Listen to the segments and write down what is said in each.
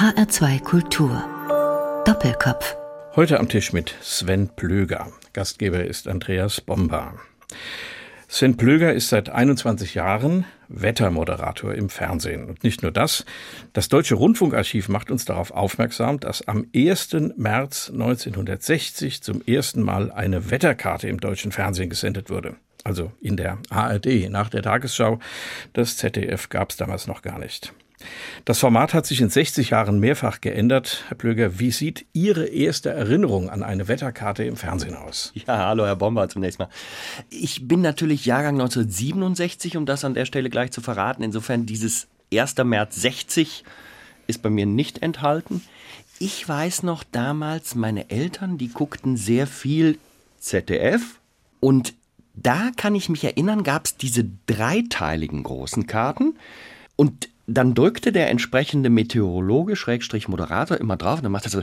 HR2 Kultur. Doppelkopf. Heute am Tisch mit Sven Plöger. Gastgeber ist Andreas Bomba. Sven Plöger ist seit 21 Jahren Wettermoderator im Fernsehen. Und nicht nur das. Das Deutsche Rundfunkarchiv macht uns darauf aufmerksam, dass am 1. März 1960 zum ersten Mal eine Wetterkarte im deutschen Fernsehen gesendet wurde. Also in der ARD nach der Tagesschau. Das ZDF gab es damals noch gar nicht. Das Format hat sich in 60 Jahren mehrfach geändert. Herr Plöger, wie sieht Ihre erste Erinnerung an eine Wetterkarte im Fernsehen aus? Ja, hallo Herr Bomber zunächst mal. Ich bin natürlich Jahrgang 1967, um das an der Stelle gleich zu verraten. Insofern dieses 1. März 60 ist bei mir nicht enthalten. Ich weiß noch damals, meine Eltern, die guckten sehr viel ZDF und da kann ich mich erinnern, gab es diese dreiteiligen großen Karten und dann drückte der entsprechende Meteorologe, Schrägstrich Moderator, immer drauf und dann macht er so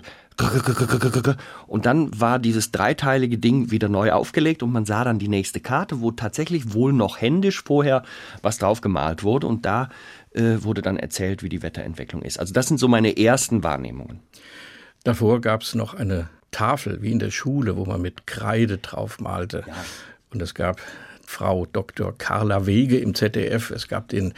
und dann war dieses dreiteilige Ding wieder neu aufgelegt und man sah dann die nächste Karte, wo tatsächlich wohl noch händisch vorher was drauf gemalt wurde und da äh, wurde dann erzählt, wie die Wetterentwicklung ist. Also das sind so meine ersten Wahrnehmungen. Davor gab es noch eine Tafel, wie in der Schule, wo man mit Kreide drauf malte. Ja. Und es gab Frau Dr. Carla Wege im ZDF. Es gab den,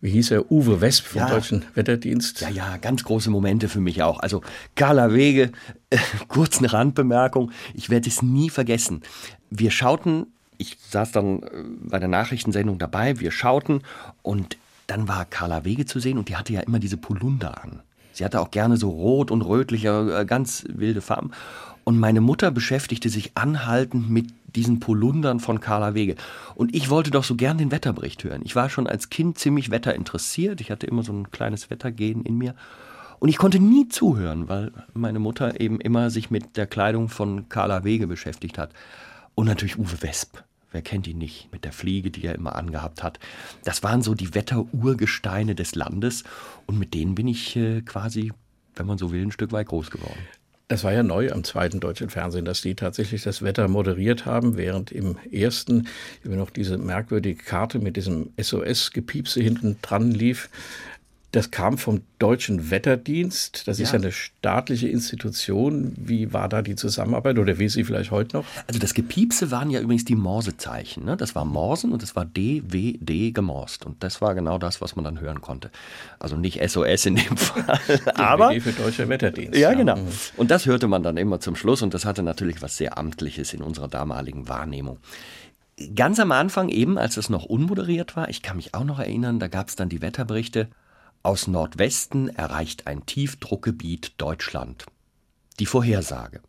wie hieß er, Uwe Wesp vom ja. Deutschen Wetterdienst. Ja, ja, ganz große Momente für mich auch. Also Carla Wege, äh, kurz eine Randbemerkung, ich werde es nie vergessen. Wir schauten, ich saß dann äh, bei der Nachrichtensendung dabei, wir schauten und dann war Carla Wege zu sehen und die hatte ja immer diese Polunder an. Sie hatte auch gerne so rot und rötliche, äh, ganz wilde Farben. Und meine Mutter beschäftigte sich anhaltend mit diesen Polundern von Carla Wege. Und ich wollte doch so gern den Wetterbericht hören. Ich war schon als Kind ziemlich wetterinteressiert. Ich hatte immer so ein kleines Wettergehen in mir. Und ich konnte nie zuhören, weil meine Mutter eben immer sich mit der Kleidung von Carla Wege beschäftigt hat. Und natürlich Uwe Wesp. Wer kennt ihn nicht? Mit der Fliege, die er immer angehabt hat. Das waren so die Wetterurgesteine des Landes. Und mit denen bin ich äh, quasi, wenn man so will, ein Stück weit groß geworden. Es war ja neu am zweiten deutschen Fernsehen, dass die tatsächlich das Wetter moderiert haben, während im ersten immer noch diese merkwürdige Karte mit diesem SOS-Gepiepse hinten dran lief. Das kam vom Deutschen Wetterdienst. Das ja. ist ja eine staatliche Institution. Wie war da die Zusammenarbeit oder wie ist sie vielleicht heute noch? Also das Gepiepse waren ja übrigens die Morsezeichen. Ne? Das war Morsen und das war D, W, D gemorst. Und das war genau das, was man dann hören konnte. Also nicht SOS in dem Fall, aber... D für Deutscher Wetterdienst. Ja, genau. Mhm. Und das hörte man dann immer zum Schluss und das hatte natürlich was sehr Amtliches in unserer damaligen Wahrnehmung ganz am Anfang eben, als es noch unmoderiert war, ich kann mich auch noch erinnern, da gab es dann die Wetterberichte aus Nordwesten erreicht ein Tiefdruckgebiet Deutschland. Die Vorhersage.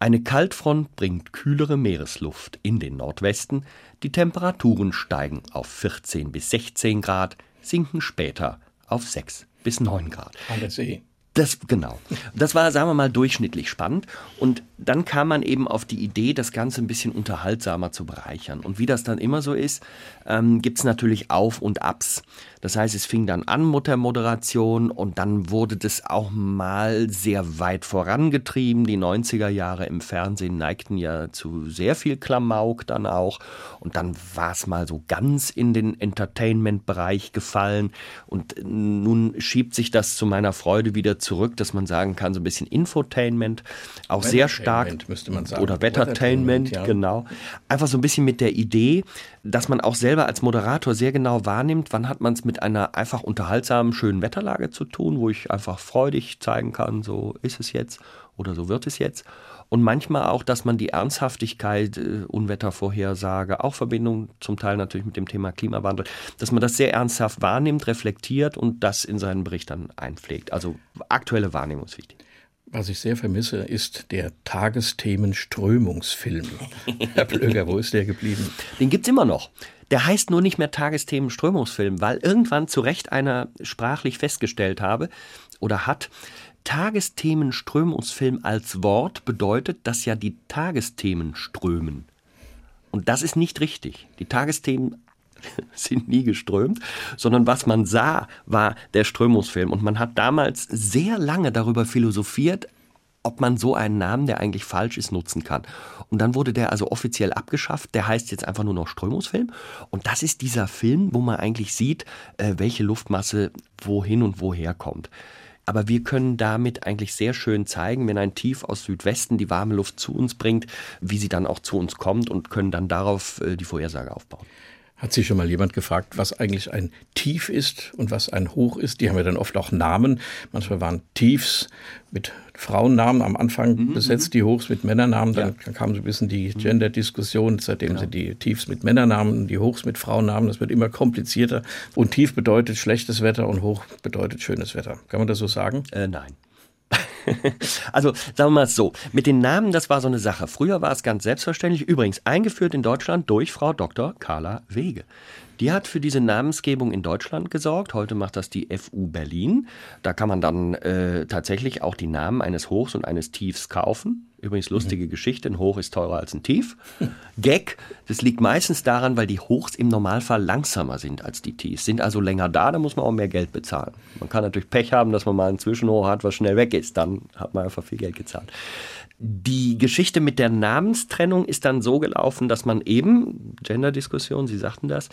Eine Kaltfront bringt kühlere Meeresluft in den Nordwesten, die Temperaturen steigen auf 14 bis 16 Grad, sinken später auf 6 bis 9 Grad. An der See. Das, genau. Das war, sagen wir mal, durchschnittlich spannend. Und dann kam man eben auf die Idee, das Ganze ein bisschen unterhaltsamer zu bereichern. Und wie das dann immer so ist, ähm, gibt es natürlich Auf und Abs. Das heißt, es fing dann an mit der Moderation und dann wurde das auch mal sehr weit vorangetrieben. Die 90er Jahre im Fernsehen neigten ja zu sehr viel Klamauk dann auch. Und dann war es mal so ganz in den Entertainment-Bereich gefallen. Und nun schiebt sich das zu meiner Freude wieder zurück, dass man sagen kann, so ein bisschen Infotainment, auch sehr stark. Müsste man sagen. Oder Wettertainment, ja. genau. Einfach so ein bisschen mit der Idee, dass man auch selber als Moderator sehr genau wahrnimmt, wann hat man es mit einer einfach unterhaltsamen, schönen Wetterlage zu tun, wo ich einfach freudig zeigen kann, so ist es jetzt oder so wird es jetzt. Und manchmal auch, dass man die Ernsthaftigkeit, äh, Unwettervorhersage, auch Verbindung zum Teil natürlich mit dem Thema Klimawandel, dass man das sehr ernsthaft wahrnimmt, reflektiert und das in seinen Bericht dann einpflegt. Also aktuelle Wahrnehmung ist wichtig. Was ich sehr vermisse, ist der Tagesthemen-Strömungsfilm. Herr Plöger, wo ist der geblieben? Den gibt es immer noch. Der heißt nur nicht mehr Tagesthemen-Strömungsfilm, weil irgendwann zu Recht einer sprachlich festgestellt habe oder hat, Tagesthemen-Strömungsfilm als Wort bedeutet, dass ja die Tagesthemen strömen. Und das ist nicht richtig. Die Tagesthemen sind nie geströmt, sondern was man sah, war der Strömungsfilm. Und man hat damals sehr lange darüber philosophiert, ob man so einen Namen, der eigentlich falsch ist, nutzen kann. Und dann wurde der also offiziell abgeschafft. Der heißt jetzt einfach nur noch Strömungsfilm. Und das ist dieser Film, wo man eigentlich sieht, äh, welche Luftmasse wohin und woher kommt. aber wir können damit eigentlich sehr schön zeigen, wenn ein Tief aus Südwesten die warme Luft zu uns bringt, wie sie dann auch zu uns kommt und können dann darauf äh, die Vorhersage aufbauen. Hat sich schon mal jemand gefragt, was eigentlich ein Tief ist und was ein Hoch ist? Die haben ja dann oft auch Namen. Manchmal waren Tiefs mit Frauennamen am Anfang mhm, besetzt, mhm. die Hochs mit Männernamen. Dann ja. kam so ein bisschen die mhm. Gender-Diskussion. Seitdem genau. sind die Tiefs mit Männernamen, die Hochs mit Frauennamen. Das wird immer komplizierter. Und Tief bedeutet schlechtes Wetter und Hoch bedeutet schönes Wetter. Kann man das so sagen? Äh, nein. also sagen wir mal so, mit den Namen, das war so eine Sache. Früher war es ganz selbstverständlich, übrigens eingeführt in Deutschland durch Frau Dr. Carla Wege. Die hat für diese Namensgebung in Deutschland gesorgt. Heute macht das die FU Berlin. Da kann man dann äh, tatsächlich auch die Namen eines Hochs und eines Tiefs kaufen. Übrigens lustige mhm. Geschichte, ein Hoch ist teurer als ein Tief. Gag, das liegt meistens daran, weil die Hochs im Normalfall langsamer sind als die Tiefs. Sind also länger da, da muss man auch mehr Geld bezahlen. Man kann natürlich Pech haben, dass man mal ein Zwischenhoch hat, was schnell weg ist. Dann hat man einfach viel Geld gezahlt. Die Geschichte mit der Namenstrennung ist dann so gelaufen, dass man eben, Gender-Diskussion, Sie sagten das,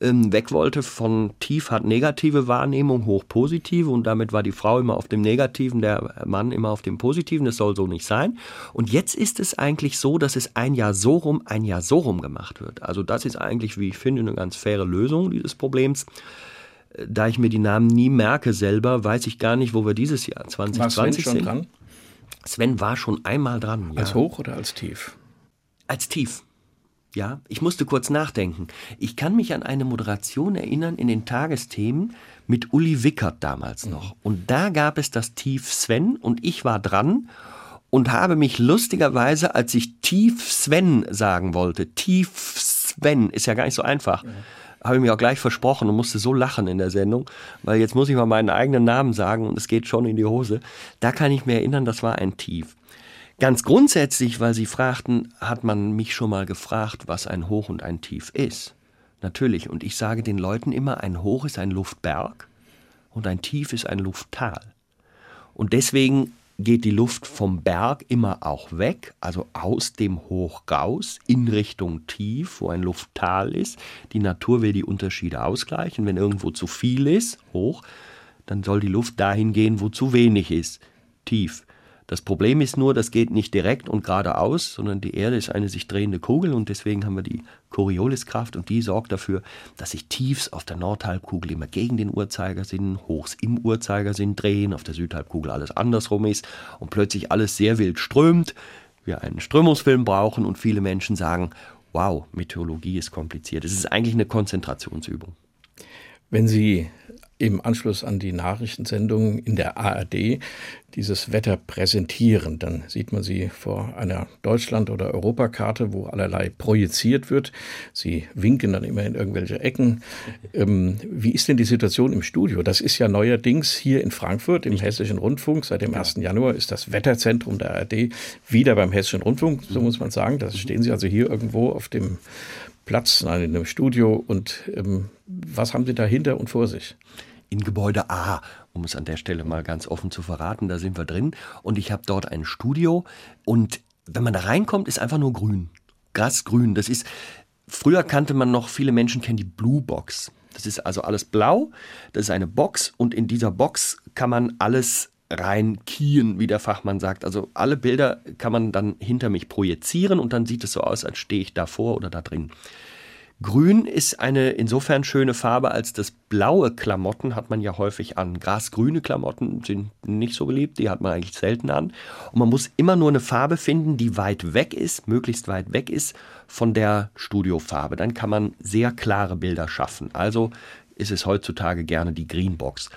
ähm, weg wollte von tief hat negative Wahrnehmung, hoch positive und damit war die Frau immer auf dem Negativen, der Mann immer auf dem Positiven. Das soll so nicht sein. Und jetzt ist es eigentlich so, dass es ein Jahr so rum, ein Jahr so rum gemacht wird. Also das ist eigentlich, wie ich finde, eine ganz faire Lösung dieses Problems da ich mir die Namen nie merke selber, weiß ich gar nicht, wo wir dieses Jahr 2020 schon sind. Dran? Sven war schon einmal dran. Ja. Als hoch oder als tief? Als tief. Ja, ich musste kurz nachdenken. Ich kann mich an eine Moderation erinnern in den Tagesthemen mit Uli Wickert damals mhm. noch. Und da gab es das Tief Sven und ich war dran und habe mich lustigerweise, als ich Tief Sven sagen wollte, Tief Sven, ist ja gar nicht so einfach. Ja habe ich mir auch gleich versprochen und musste so lachen in der Sendung, weil jetzt muss ich mal meinen eigenen Namen sagen und es geht schon in die Hose. Da kann ich mir erinnern, das war ein Tief. Ganz grundsätzlich, weil Sie fragten, hat man mich schon mal gefragt, was ein Hoch und ein Tief ist. Natürlich. Und ich sage den Leuten immer, ein Hoch ist ein Luftberg und ein Tief ist ein Lufttal. Und deswegen geht die Luft vom Berg immer auch weg, also aus dem Hoch raus, in Richtung Tief, wo ein Lufttal ist. Die Natur will die Unterschiede ausgleichen. Wenn irgendwo zu viel ist, hoch, dann soll die Luft dahin gehen, wo zu wenig ist, tief. Das Problem ist nur, das geht nicht direkt und geradeaus, sondern die Erde ist eine sich drehende Kugel und deswegen haben wir die Corioliskraft und die sorgt dafür, dass sich Tiefs auf der Nordhalbkugel immer gegen den Uhrzeigersinn, Hochs im Uhrzeigersinn drehen, auf der Südhalbkugel alles andersrum ist und plötzlich alles sehr wild strömt, wir einen Strömungsfilm brauchen und viele Menschen sagen, wow, Meteorologie ist kompliziert. Es ist eigentlich eine Konzentrationsübung. Wenn Sie im Anschluss an die Nachrichtensendungen in der ARD dieses Wetter präsentieren. Dann sieht man sie vor einer Deutschland- oder Europakarte, wo allerlei projiziert wird. Sie winken dann immer in irgendwelche Ecken. Ähm, wie ist denn die Situation im Studio? Das ist ja neuerdings hier in Frankfurt im Hessischen Rundfunk. Seit dem 1. Januar ist das Wetterzentrum der ARD wieder beim Hessischen Rundfunk, so muss man sagen. Da stehen Sie also hier irgendwo auf dem Platz, nein, in einem Studio. Und ähm, was haben Sie da hinter und vor sich? In Gebäude A, um es an der Stelle mal ganz offen zu verraten, da sind wir drin. Und ich habe dort ein Studio. Und wenn man da reinkommt, ist einfach nur grün. Grasgrün. Das ist, früher kannte man noch, viele Menschen kennen die Blue Box. Das ist also alles blau. Das ist eine Box und in dieser Box kann man alles rein wie der Fachmann sagt. Also alle Bilder kann man dann hinter mich projizieren und dann sieht es so aus, als stehe ich davor oder da drin. Grün ist eine insofern schöne Farbe, als das blaue Klamotten hat man ja häufig an. Grasgrüne Klamotten sind nicht so beliebt, die hat man eigentlich selten an. Und man muss immer nur eine Farbe finden, die weit weg ist, möglichst weit weg ist von der Studiofarbe. Dann kann man sehr klare Bilder schaffen. Also ist es heutzutage gerne die Greenbox.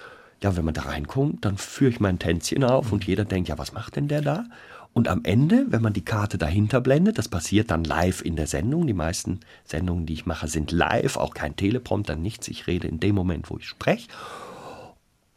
Ja, wenn man da reinkommt, dann führe ich mein Tänzchen auf und jeder denkt, ja, was macht denn der da? Und am Ende, wenn man die Karte dahinter blendet, das passiert dann live in der Sendung. Die meisten Sendungen, die ich mache, sind live, auch kein Teleprompter, nichts. Ich rede in dem Moment, wo ich spreche.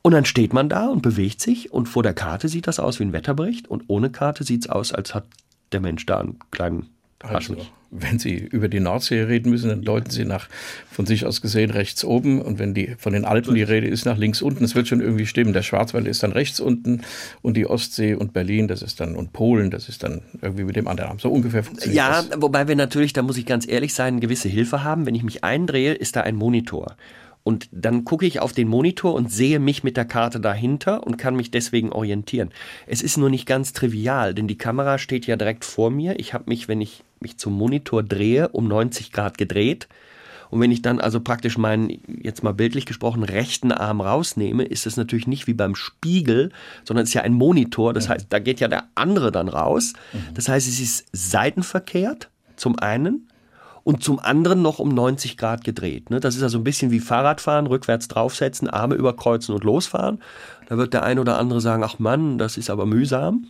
Und dann steht man da und bewegt sich und vor der Karte sieht das aus wie ein Wetterbericht und ohne Karte sieht es aus, als hat der Mensch da einen kleinen also, wenn Sie über die Nordsee reden müssen, dann deuten Sie nach von sich aus gesehen rechts oben und wenn die von den Alpen die Rede ist nach links unten, das wird schon irgendwie stimmen. Der Schwarzwald ist dann rechts unten und die Ostsee und Berlin, das ist dann und Polen, das ist dann irgendwie mit dem anderen. So ungefähr funktioniert ja, das. Ja, wobei wir natürlich, da muss ich ganz ehrlich sein, gewisse Hilfe haben. Wenn ich mich eindrehe, ist da ein Monitor. Und dann gucke ich auf den Monitor und sehe mich mit der Karte dahinter und kann mich deswegen orientieren. Es ist nur nicht ganz trivial, denn die Kamera steht ja direkt vor mir. Ich habe mich, wenn ich mich zum Monitor drehe, um 90 Grad gedreht. Und wenn ich dann also praktisch meinen, jetzt mal bildlich gesprochen, rechten Arm rausnehme, ist es natürlich nicht wie beim Spiegel, sondern es ist ja ein Monitor. Das heißt, da geht ja der andere dann raus. Mhm. Das heißt, es ist seitenverkehrt zum einen und zum anderen noch um 90 Grad gedreht. Ne? Das ist also ein bisschen wie Fahrradfahren, rückwärts draufsetzen, Arme überkreuzen und losfahren. Da wird der ein oder andere sagen, ach Mann, das ist aber mühsam.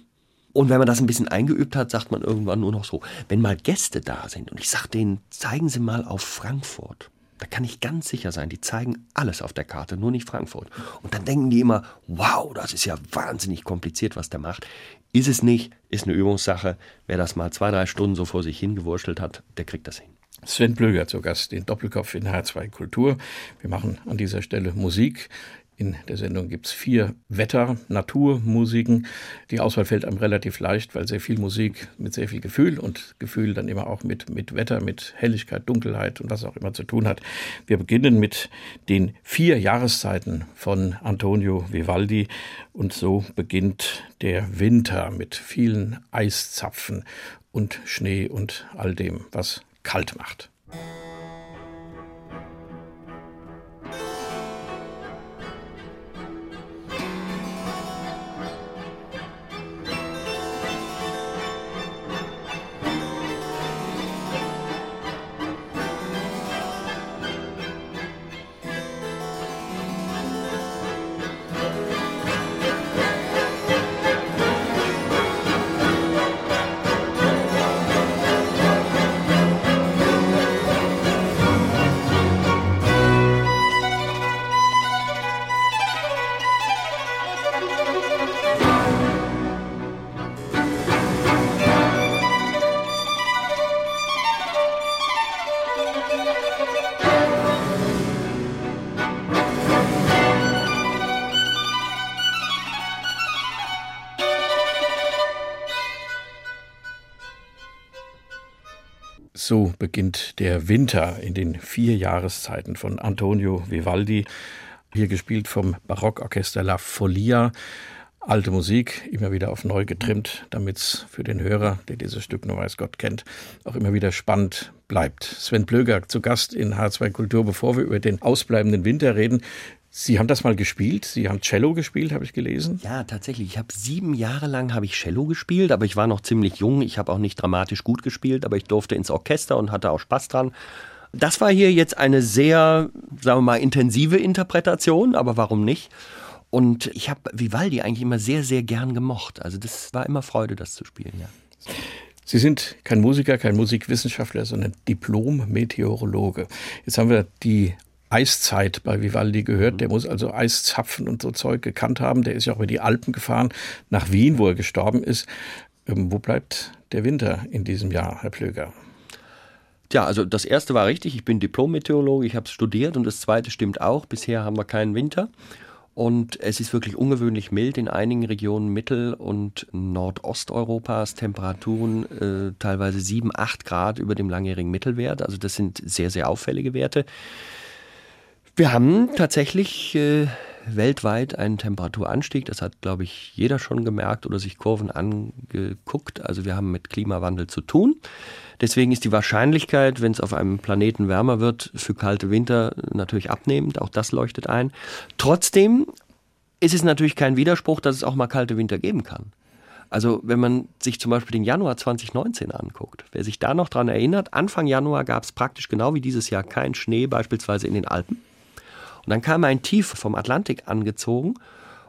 Und wenn man das ein bisschen eingeübt hat, sagt man irgendwann nur noch so, wenn mal Gäste da sind und ich sage denen, zeigen Sie mal auf Frankfurt. Da kann ich ganz sicher sein, die zeigen alles auf der Karte, nur nicht Frankfurt. Und dann denken die immer, wow, das ist ja wahnsinnig kompliziert, was der macht. Ist es nicht, ist eine Übungssache. Wer das mal zwei, drei Stunden so vor sich hingewurschtelt hat, der kriegt das hin. Sven Blöger zu Gast, den Doppelkopf in H2 Kultur. Wir machen an dieser Stelle Musik. In der Sendung gibt es vier Wetter-, Naturmusiken. Die Auswahl fällt einem relativ leicht, weil sehr viel Musik mit sehr viel Gefühl und Gefühl dann immer auch mit, mit Wetter, mit Helligkeit, Dunkelheit und was auch immer zu tun hat. Wir beginnen mit den vier Jahreszeiten von Antonio Vivaldi und so beginnt der Winter mit vielen Eiszapfen und Schnee und all dem, was kalt macht. So beginnt der Winter in den vier Jahreszeiten von Antonio Vivaldi, hier gespielt vom Barockorchester La Folia. Alte Musik, immer wieder auf neu getrimmt, damit es für den Hörer, der dieses Stück nur weiß Gott kennt, auch immer wieder spannend bleibt. Sven Blöger zu Gast in H2 Kultur, bevor wir über den ausbleibenden Winter reden. Sie haben das mal gespielt. Sie haben Cello gespielt, habe ich gelesen. Ja, tatsächlich. Ich habe sieben Jahre lang habe ich Cello gespielt, aber ich war noch ziemlich jung. Ich habe auch nicht dramatisch gut gespielt, aber ich durfte ins Orchester und hatte auch Spaß dran. Das war hier jetzt eine sehr, sagen wir mal, intensive Interpretation, aber warum nicht? Und ich habe Vivaldi eigentlich immer sehr, sehr gern gemocht. Also das war immer Freude, das zu spielen, ja. Sie sind kein Musiker, kein Musikwissenschaftler, sondern Diplom-Meteorologe. Jetzt haben wir die Eiszeit bei Vivaldi gehört. Der muss also Eiszapfen und so Zeug gekannt haben. Der ist ja auch über die Alpen gefahren nach Wien, wo er gestorben ist. Ähm, wo bleibt der Winter in diesem Jahr, Herr Plöger? Tja, also das erste war richtig. Ich bin Diplom-Meteorologe, ich habe es studiert und das zweite stimmt auch. Bisher haben wir keinen Winter. Und es ist wirklich ungewöhnlich mild in einigen Regionen Mittel- und Nordosteuropas. Temperaturen äh, teilweise 7, 8 Grad über dem langjährigen Mittelwert. Also das sind sehr, sehr auffällige Werte. Wir haben tatsächlich äh, weltweit einen Temperaturanstieg. Das hat, glaube ich, jeder schon gemerkt oder sich Kurven angeguckt. Also wir haben mit Klimawandel zu tun. Deswegen ist die Wahrscheinlichkeit, wenn es auf einem Planeten wärmer wird, für kalte Winter natürlich abnehmend. Auch das leuchtet ein. Trotzdem ist es natürlich kein Widerspruch, dass es auch mal kalte Winter geben kann. Also wenn man sich zum Beispiel den Januar 2019 anguckt, wer sich da noch dran erinnert, Anfang Januar gab es praktisch genau wie dieses Jahr keinen Schnee, beispielsweise in den Alpen. Und dann kam ein Tief vom Atlantik angezogen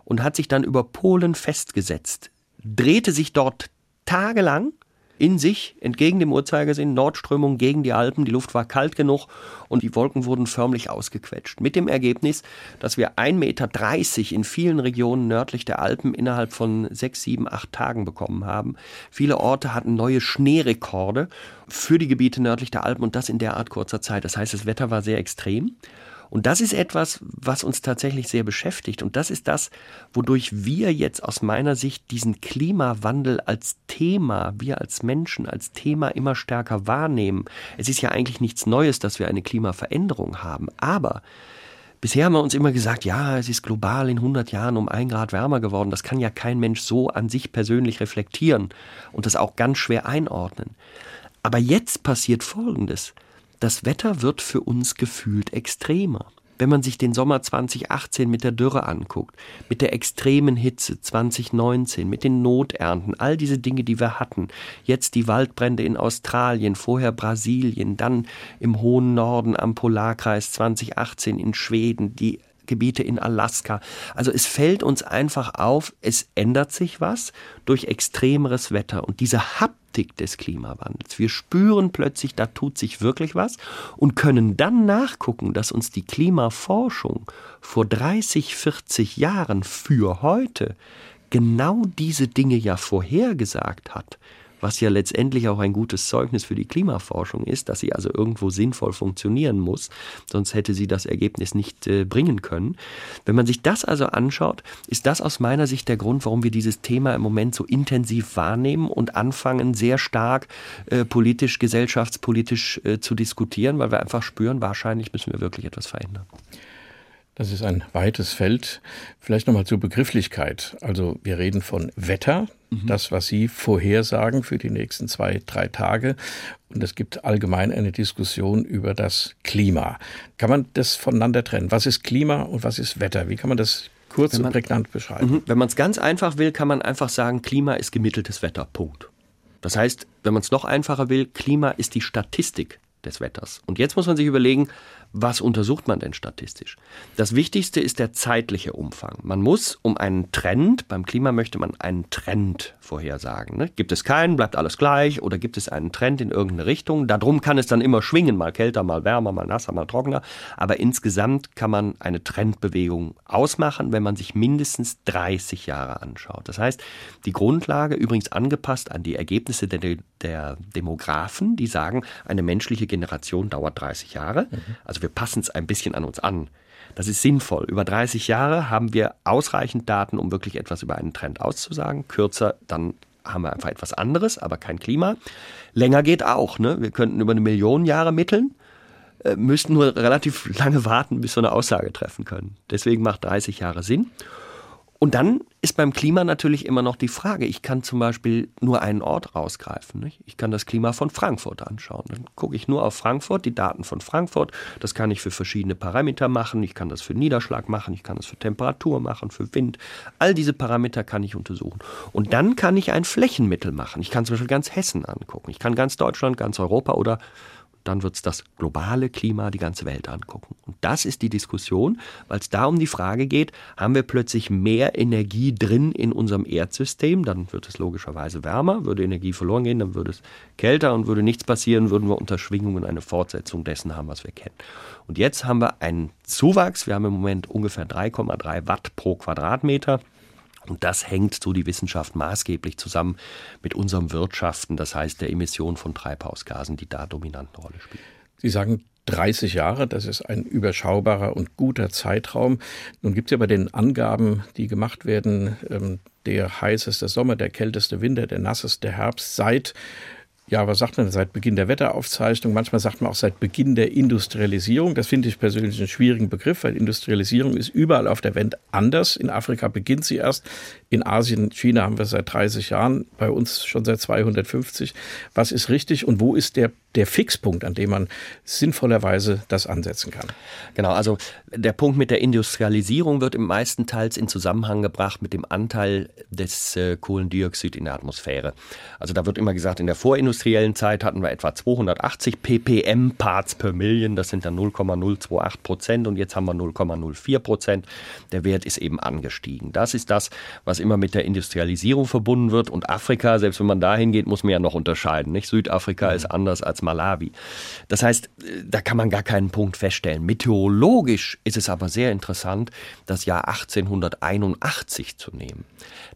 und hat sich dann über Polen festgesetzt, drehte sich dort tagelang in sich entgegen dem Uhrzeigersinn, Nordströmung gegen die Alpen, die Luft war kalt genug und die Wolken wurden förmlich ausgequetscht. Mit dem Ergebnis, dass wir 1,30 Meter in vielen Regionen nördlich der Alpen innerhalb von sechs, sieben, acht Tagen bekommen haben. Viele Orte hatten neue Schneerekorde für die Gebiete nördlich der Alpen und das in derart kurzer Zeit. Das heißt, das Wetter war sehr extrem. Und das ist etwas, was uns tatsächlich sehr beschäftigt. Und das ist das, wodurch wir jetzt aus meiner Sicht diesen Klimawandel als Thema, wir als Menschen als Thema immer stärker wahrnehmen. Es ist ja eigentlich nichts Neues, dass wir eine Klimaveränderung haben. Aber Bisher haben wir uns immer gesagt, ja, es ist global in 100 Jahren um ein Grad wärmer geworden. Das kann ja kein Mensch so an sich persönlich reflektieren und das auch ganz schwer einordnen. Aber jetzt passiert Folgendes. Das Wetter wird für uns gefühlt extremer. Wenn man sich den Sommer 2018 mit der Dürre anguckt, mit der extremen Hitze 2019, mit den Noternten, all diese Dinge, die wir hatten, jetzt die Waldbrände in Australien, vorher Brasilien, dann im hohen Norden am Polarkreis 2018 in Schweden, die Gebiete in Alaska. Also es fällt uns einfach auf, es ändert sich was durch extremeres Wetter und diese Haptik des Klimawandels. Wir spüren plötzlich, da tut sich wirklich was und können dann nachgucken, dass uns die Klimaforschung vor 30, 40 Jahren für heute genau diese Dinge ja vorhergesagt hat was ja letztendlich auch ein gutes Zeugnis für die Klimaforschung ist, dass sie also irgendwo sinnvoll funktionieren muss, sonst hätte sie das Ergebnis nicht äh, bringen können. Wenn man sich das also anschaut, ist das aus meiner Sicht der Grund, warum wir dieses Thema im Moment so intensiv wahrnehmen und anfangen, sehr stark äh, politisch, gesellschaftspolitisch äh, zu diskutieren, weil wir einfach spüren, wahrscheinlich müssen wir wirklich etwas verändern. Das ist ein weites Feld. Vielleicht nochmal zur Begrifflichkeit. Also wir reden von Wetter, mhm. das, was Sie vorhersagen für die nächsten zwei, drei Tage. Und es gibt allgemein eine Diskussion über das Klima. Kann man das voneinander trennen? Was ist Klima und was ist Wetter? Wie kann man das kurz man, und prägnant beschreiben? Mhm. Wenn man es ganz einfach will, kann man einfach sagen, Klima ist gemitteltes Wetter. Punkt. Das heißt, wenn man es noch einfacher will, Klima ist die Statistik des Wetters. Und jetzt muss man sich überlegen, was untersucht man denn statistisch? Das Wichtigste ist der zeitliche Umfang. Man muss um einen Trend, beim Klima möchte man einen Trend vorhersagen. Ne? Gibt es keinen, bleibt alles gleich oder gibt es einen Trend in irgendeine Richtung? Darum kann es dann immer schwingen, mal kälter, mal wärmer, mal nasser, mal trockener. Aber insgesamt kann man eine Trendbewegung ausmachen, wenn man sich mindestens 30 Jahre anschaut. Das heißt, die Grundlage übrigens angepasst an die Ergebnisse der, der Demografen, die sagen, eine menschliche Generation dauert 30 Jahre. Mhm. Also wir passen es ein bisschen an uns an. Das ist sinnvoll. Über 30 Jahre haben wir ausreichend Daten, um wirklich etwas über einen Trend auszusagen. Kürzer, dann haben wir einfach etwas anderes, aber kein Klima. Länger geht auch. Ne? Wir könnten über eine Million Jahre mitteln, äh, müssten nur relativ lange warten, bis wir eine Aussage treffen können. Deswegen macht 30 Jahre Sinn. Und dann ist beim Klima natürlich immer noch die Frage, ich kann zum Beispiel nur einen Ort rausgreifen. Nicht? Ich kann das Klima von Frankfurt anschauen. Dann gucke ich nur auf Frankfurt, die Daten von Frankfurt. Das kann ich für verschiedene Parameter machen. Ich kann das für Niederschlag machen, ich kann das für Temperatur machen, für Wind. All diese Parameter kann ich untersuchen. Und dann kann ich ein Flächenmittel machen. Ich kann zum Beispiel ganz Hessen angucken. Ich kann ganz Deutschland, ganz Europa oder dann wird es das globale Klima, die ganze Welt angucken. Und das ist die Diskussion, weil es da um die Frage geht, haben wir plötzlich mehr Energie drin in unserem Erdsystem, dann wird es logischerweise wärmer, würde Energie verloren gehen, dann würde es kälter und würde nichts passieren, würden wir unter Schwingungen eine Fortsetzung dessen haben, was wir kennen. Und jetzt haben wir einen Zuwachs, wir haben im Moment ungefähr 3,3 Watt pro Quadratmeter. Und das hängt, so die Wissenschaft, maßgeblich zusammen mit unserem Wirtschaften, das heißt der Emission von Treibhausgasen, die da dominante Rolle spielen. Sie sagen 30 Jahre, das ist ein überschaubarer und guter Zeitraum. Nun gibt es ja bei den Angaben, die gemacht werden, ähm, der heißeste Sommer, der kälteste Winter, der nasseste Herbst seit ja, was sagt man, seit Beginn der Wetteraufzeichnung, manchmal sagt man auch seit Beginn der Industrialisierung. Das finde ich persönlich einen schwierigen Begriff, weil Industrialisierung ist überall auf der Welt anders. In Afrika beginnt sie erst, in Asien, China haben wir seit 30 Jahren, bei uns schon seit 250. Was ist richtig und wo ist der der Fixpunkt, an dem man sinnvollerweise das ansetzen kann. Genau, also der Punkt mit der Industrialisierung wird im meisten Teils in Zusammenhang gebracht mit dem Anteil des äh, Kohlendioxid in der Atmosphäre. Also da wird immer gesagt, in der vorindustriellen Zeit hatten wir etwa 280 ppm Parts per Million, das sind dann 0,028 Prozent und jetzt haben wir 0,04 Prozent. Der Wert ist eben angestiegen. Das ist das, was immer mit der Industrialisierung verbunden wird und Afrika, selbst wenn man dahin geht, muss man ja noch unterscheiden. Nicht? Südafrika mhm. ist anders als Malawi. Das heißt, da kann man gar keinen Punkt feststellen. Meteorologisch ist es aber sehr interessant, das Jahr 1881 zu nehmen.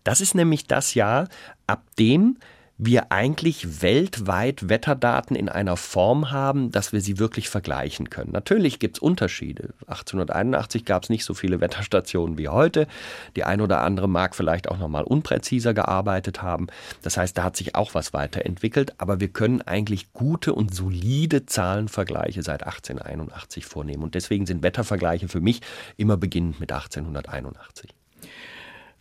Das ist nämlich das Jahr, ab dem wir eigentlich weltweit Wetterdaten in einer Form haben, dass wir sie wirklich vergleichen können. Natürlich gibt es Unterschiede. 1881 gab es nicht so viele Wetterstationen wie heute. Die ein oder andere mag vielleicht auch noch mal unpräziser gearbeitet haben. Das heißt, da hat sich auch was weiterentwickelt. Aber wir können eigentlich gute und solide Zahlenvergleiche seit 1881 vornehmen. Und deswegen sind Wettervergleiche für mich immer beginnend mit 1881.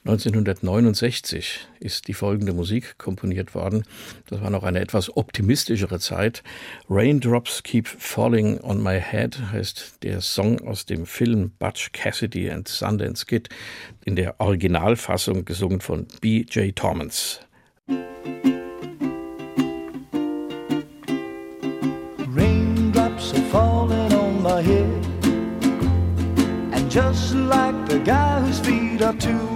1969 ist die folgende Musik komponiert worden. Das war noch eine etwas optimistischere Zeit. Raindrops Keep Falling on My Head heißt der Song aus dem Film Butch Cassidy and Sundance Kid in der Originalfassung gesungen von B.J. Tormans. Raindrops are falling on my head And just like the guy whose feet are too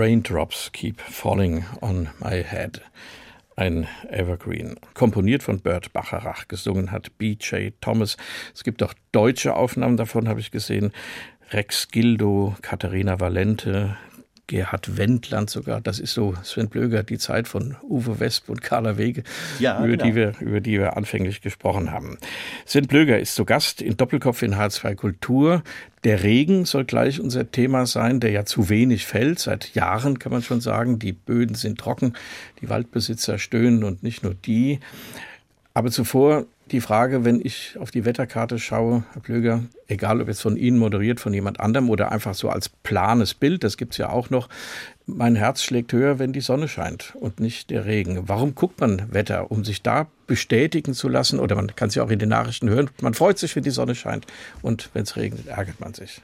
Raindrops Keep Falling on My Head. Ein Evergreen. Komponiert von Bert Bacharach, gesungen hat B.J. Thomas. Es gibt auch deutsche Aufnahmen davon, habe ich gesehen. Rex Gildo, Katharina Valente, Gerhard Wendland sogar. Das ist so, Sven Blöger, die Zeit von Uwe Wesp und Carla Wege, ja, über, genau. die wir, über die wir anfänglich gesprochen haben. Sven Blöger ist zu Gast in Doppelkopf in H2 Kultur. Der Regen soll gleich unser Thema sein, der ja zu wenig fällt. Seit Jahren kann man schon sagen, die Böden sind trocken, die Waldbesitzer stöhnen und nicht nur die. Aber zuvor die Frage, wenn ich auf die Wetterkarte schaue, Herr Plöger, egal ob jetzt von Ihnen moderiert, von jemand anderem oder einfach so als planes Bild, das gibt es ja auch noch, mein Herz schlägt höher, wenn die Sonne scheint und nicht der Regen. Warum guckt man Wetter? Um sich da bestätigen zu lassen, oder man kann es ja auch in den Nachrichten hören, man freut sich, wenn die Sonne scheint und wenn es regnet, ärgert man sich.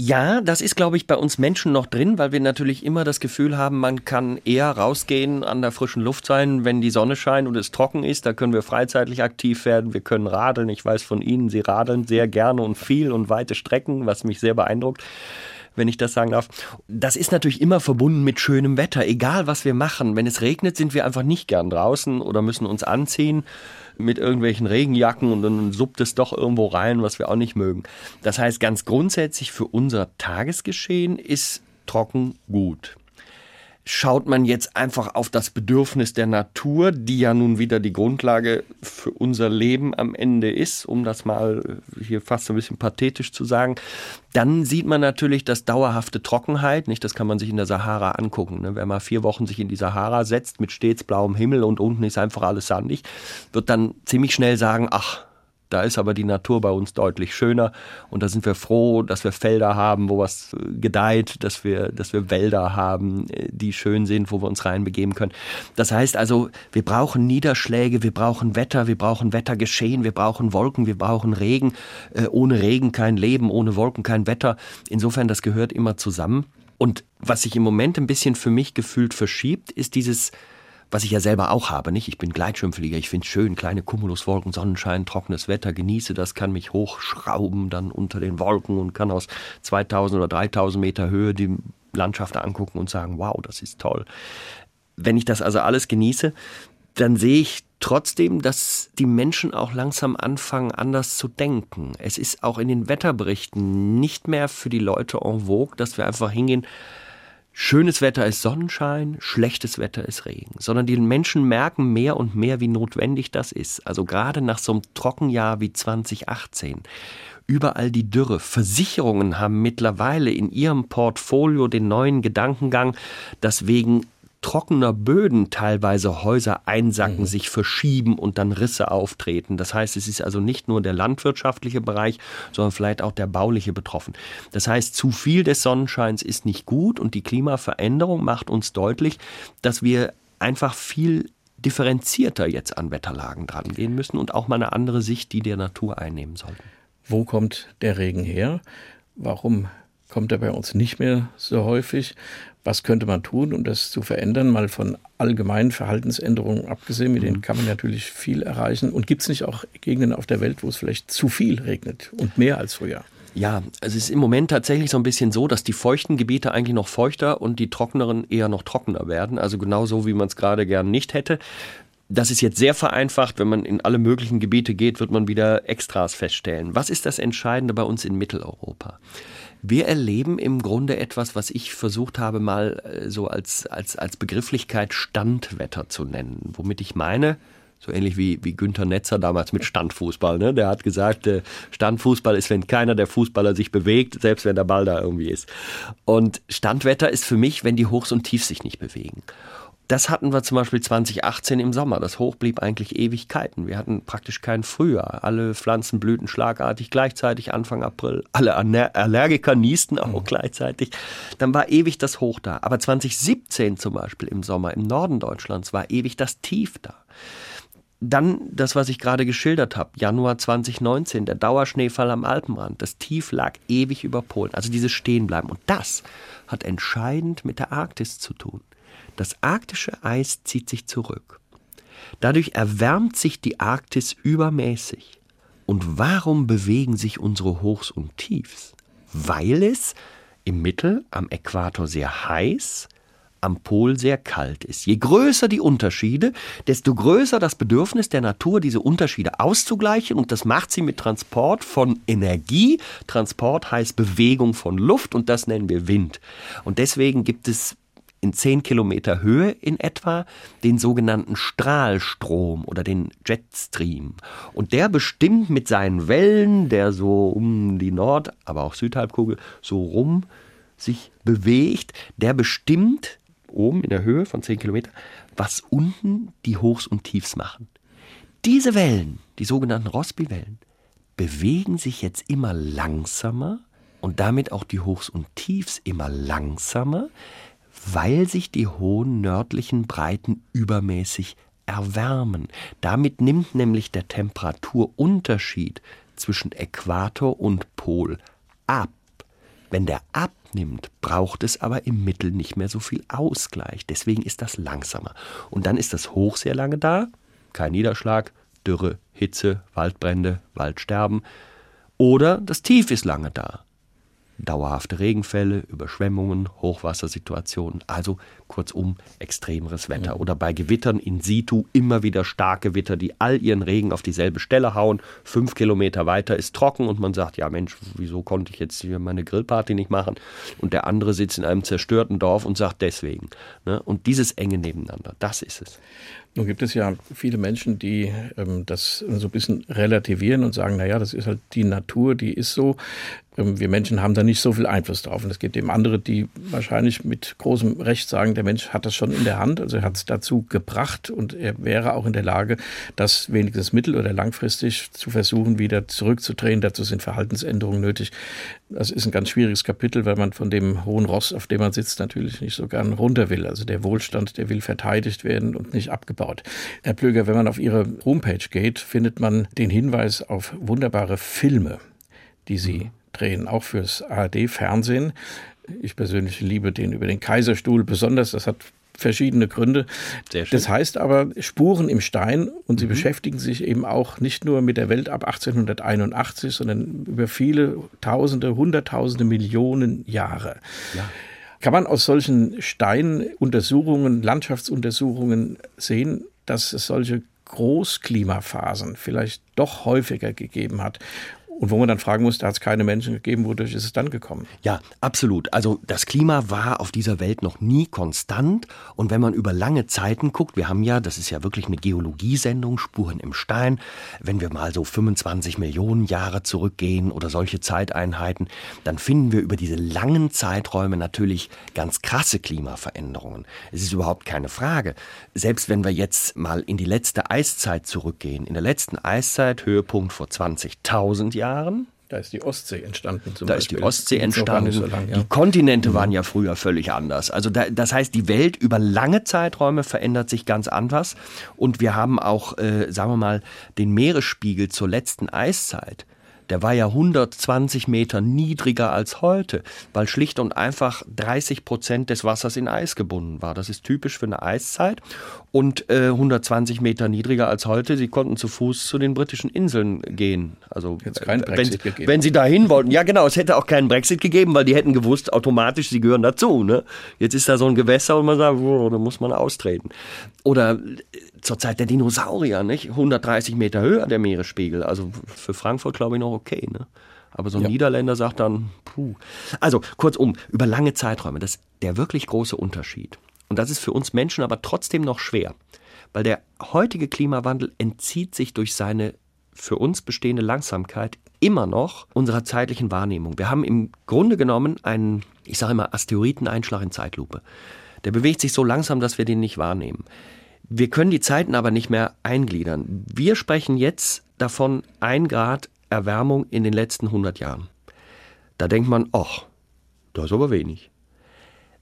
Ja, das ist, glaube ich, bei uns Menschen noch drin, weil wir natürlich immer das Gefühl haben, man kann eher rausgehen, an der frischen Luft sein, wenn die Sonne scheint und es trocken ist. Da können wir freizeitlich aktiv werden, wir können radeln. Ich weiß von Ihnen, Sie radeln sehr gerne und viel und weite Strecken, was mich sehr beeindruckt wenn ich das sagen darf. Das ist natürlich immer verbunden mit schönem Wetter, egal was wir machen. Wenn es regnet, sind wir einfach nicht gern draußen oder müssen uns anziehen mit irgendwelchen Regenjacken und dann suppt es doch irgendwo rein, was wir auch nicht mögen. Das heißt, ganz grundsätzlich für unser Tagesgeschehen ist trocken gut schaut man jetzt einfach auf das Bedürfnis der Natur, die ja nun wieder die Grundlage für unser Leben am Ende ist, um das mal hier fast ein bisschen pathetisch zu sagen, dann sieht man natürlich das dauerhafte Trockenheit, nicht? Das kann man sich in der Sahara angucken. Ne? Wer mal vier Wochen sich in die Sahara setzt mit stets blauem Himmel und unten ist einfach alles sandig, wird dann ziemlich schnell sagen, ach, da ist aber die Natur bei uns deutlich schöner und da sind wir froh, dass wir Felder haben, wo was äh, gedeiht, dass wir, dass wir Wälder haben, äh, die schön sind, wo wir uns reinbegeben können. Das heißt also, wir brauchen Niederschläge, wir brauchen Wetter, wir brauchen Wettergeschehen, wir brauchen Wolken, wir brauchen Regen. Äh, ohne Regen kein Leben, ohne Wolken kein Wetter. Insofern, das gehört immer zusammen. Und was sich im Moment ein bisschen für mich gefühlt verschiebt, ist dieses was ich ja selber auch habe, nicht? Ich bin Gleitschirmflieger, ich finde schön, kleine Cumuluswolken, Sonnenschein, trockenes Wetter, genieße das, kann mich hochschrauben dann unter den Wolken und kann aus 2000 oder 3000 Meter Höhe die Landschaft angucken und sagen, wow, das ist toll. Wenn ich das also alles genieße, dann sehe ich trotzdem, dass die Menschen auch langsam anfangen, anders zu denken. Es ist auch in den Wetterberichten nicht mehr für die Leute en vogue, dass wir einfach hingehen, schönes Wetter ist Sonnenschein, schlechtes Wetter ist Regen, sondern die Menschen merken mehr und mehr, wie notwendig das ist. Also gerade nach so einem Trockenjahr wie 2018 überall die Dürre. Versicherungen haben mittlerweile in ihrem Portfolio den neuen Gedankengang, dass wegen trockener Böden teilweise Häuser einsacken, mhm. sich verschieben und dann Risse auftreten. Das heißt, es ist also nicht nur der landwirtschaftliche Bereich, sondern vielleicht auch der bauliche betroffen. Das heißt, zu viel des Sonnenscheins ist nicht gut und die Klimaveränderung macht uns deutlich, dass wir einfach viel differenzierter jetzt an Wetterlagen dran gehen müssen und auch mal eine andere Sicht, die der Natur einnehmen sollten. Wo kommt der Regen her? Warum kommt er bei uns nicht mehr so häufig? Was könnte man tun, um das zu verändern? Mal von allgemeinen Verhaltensänderungen abgesehen, mit denen mhm. kann man natürlich viel erreichen. Und gibt es nicht auch Gegenden auf der Welt, wo es vielleicht zu viel regnet und mehr als früher? Ja, es ist im Moment tatsächlich so ein bisschen so, dass die feuchten Gebiete eigentlich noch feuchter und die trockneren eher noch trockener werden. Also genau so, wie man es gerade gern nicht hätte. Das ist jetzt sehr vereinfacht. Wenn man in alle möglichen Gebiete geht, wird man wieder Extras feststellen. Was ist das Entscheidende bei uns in Mitteleuropa? Wir erleben im Grunde etwas, was ich versucht habe, mal äh, so als, als, als Begrifflichkeit Standwetter zu nennen. Womit ich meine, so ähnlich wie, wie Günther Netzer damals mit Standfußball. Ne? Der hat gesagt, äh, Standfußball ist, wenn keiner der Fußballer sich bewegt, selbst wenn der Ball da irgendwie ist. Und Standwetter ist für mich, wenn die Hochs und Tiefs sich nicht bewegen. Das hatten wir zum Beispiel 2018 im Sommer. Das Hoch blieb eigentlich Ewigkeiten. Wir hatten praktisch kein Frühjahr. Alle Pflanzen blühten schlagartig gleichzeitig Anfang April. Alle Allergiker niesten auch mhm. gleichzeitig. Dann war ewig das Hoch da. Aber 2017 zum Beispiel im Sommer im Norden Deutschlands war ewig das Tief da. Dann das, was ich gerade geschildert habe, Januar 2019, der Dauerschneefall am Alpenrand. Das Tief lag ewig über Polen. Also dieses Stehenbleiben. Und das hat entscheidend mit der Arktis zu tun. Das arktische Eis zieht sich zurück. Dadurch erwärmt sich die Arktis übermäßig. Und warum bewegen sich unsere Hochs und Tiefs? Weil es im Mittel am Äquator sehr heiß, am Pol sehr kalt ist. Je größer die Unterschiede, desto größer das Bedürfnis der Natur, diese Unterschiede auszugleichen. Und das macht sie mit Transport von Energie. Transport heißt Bewegung von Luft und das nennen wir Wind. Und deswegen gibt es in 10 Kilometer Höhe in etwa den sogenannten Strahlstrom oder den Jetstream. Und der bestimmt mit seinen Wellen, der so um die Nord-, aber auch Südhalbkugel so rum sich bewegt, der bestimmt oben in der Höhe von 10 Kilometer, was unten die Hochs und Tiefs machen. Diese Wellen, die sogenannten Rossby-Wellen, bewegen sich jetzt immer langsamer und damit auch die Hochs und Tiefs immer langsamer, weil sich die hohen nördlichen Breiten übermäßig erwärmen. Damit nimmt nämlich der Temperaturunterschied zwischen Äquator und Pol ab. Wenn der abnimmt, braucht es aber im Mittel nicht mehr so viel Ausgleich. Deswegen ist das langsamer. Und dann ist das Hoch sehr lange da, kein Niederschlag, Dürre, Hitze, Waldbrände, Waldsterben. Oder das Tief ist lange da dauerhafte Regenfälle, Überschwemmungen, Hochwassersituationen, also kurzum extremeres Wetter. Mhm. Oder bei Gewittern in situ immer wieder starke Gewitter, die all ihren Regen auf dieselbe Stelle hauen. Fünf Kilometer weiter ist trocken und man sagt, ja Mensch, wieso konnte ich jetzt hier meine Grillparty nicht machen? Und der andere sitzt in einem zerstörten Dorf und sagt deswegen. Ne? Und dieses enge Nebeneinander, das ist es. Nun gibt es ja viele Menschen, die ähm, das so ein bisschen relativieren und sagen, naja, das ist halt die Natur, die ist so. Ähm, wir Menschen haben da nicht so viel Einfluss drauf. Und es gibt eben andere, die wahrscheinlich mit großem Recht sagen, der Mensch hat das schon in der Hand, also er hat es dazu gebracht und er wäre auch in der Lage, das wenigstens mittel- oder langfristig zu versuchen, wieder zurückzudrehen. Dazu sind Verhaltensänderungen nötig. Das ist ein ganz schwieriges Kapitel, weil man von dem hohen Ross, auf dem man sitzt, natürlich nicht so gern runter will. Also der Wohlstand, der will verteidigt werden und nicht abgebaut. Herr Plöger, wenn man auf Ihre Homepage geht, findet man den Hinweis auf wunderbare Filme, die Sie drehen, auch fürs ARD-Fernsehen. Ich persönlich liebe den über den Kaiserstuhl besonders. Das hat verschiedene Gründe. Das heißt aber Spuren im Stein und sie mhm. beschäftigen sich eben auch nicht nur mit der Welt ab 1881, sondern über viele Tausende, Hunderttausende, Millionen Jahre. Ja. Kann man aus solchen Steinuntersuchungen, Landschaftsuntersuchungen sehen, dass es solche Großklimaphasen vielleicht doch häufiger gegeben hat und wo man dann fragen muss, da hat es keine Menschen gegeben, wodurch ist es dann gekommen? Ja, absolut. Also das Klima war auf dieser Welt noch nie konstant. Und wenn man über lange Zeiten guckt, wir haben ja, das ist ja wirklich eine Geologiesendung, Spuren im Stein, wenn wir mal so 25 Millionen Jahre zurückgehen oder solche Zeiteinheiten, dann finden wir über diese langen Zeiträume natürlich ganz krasse Klimaveränderungen. Es ist überhaupt keine Frage. Selbst wenn wir jetzt mal in die letzte Eiszeit zurückgehen, in der letzten Eiszeit, Höhepunkt vor 20.000 Jahren, Jahren, Da ist die Ostsee entstanden. da Beispiel. ist die Ostsee entstanden. So lang, ja. Die Kontinente mhm. waren ja früher völlig anders. Also da, das heißt, die Welt über lange Zeiträume verändert sich ganz anders. Und wir haben auch, äh, sagen wir mal, den Meeresspiegel zur letzten Eiszeit der war ja 120 Meter niedriger als heute, weil schlicht und einfach 30 Prozent des Wassers in Eis gebunden war. Das ist typisch für eine Eiszeit und äh, 120 Meter niedriger als heute. Sie konnten zu Fuß zu den britischen Inseln gehen. Also Jetzt kein Brexit wenn, gegeben. wenn sie dahin wollten, ja genau, es hätte auch keinen Brexit gegeben, weil die hätten gewusst, automatisch, sie gehören dazu. Ne? Jetzt ist da so ein Gewässer und man sagt, oh, da muss man austreten. Oder äh, zur Zeit der Dinosaurier, nicht? 130 Meter höher der Meeresspiegel. Also für Frankfurt glaube ich noch okay. Ne? Aber so ein ja. Niederländer sagt dann, puh. Also kurzum, über lange Zeiträume, das ist der wirklich große Unterschied. Und das ist für uns Menschen aber trotzdem noch schwer, weil der heutige Klimawandel entzieht sich durch seine für uns bestehende Langsamkeit immer noch unserer zeitlichen Wahrnehmung. Wir haben im Grunde genommen einen, ich sage immer, Asteroideneinschlag in Zeitlupe. Der bewegt sich so langsam, dass wir den nicht wahrnehmen. Wir können die Zeiten aber nicht mehr eingliedern. Wir sprechen jetzt davon ein Grad Erwärmung in den letzten 100 Jahren. Da denkt man, ach, das ist aber wenig.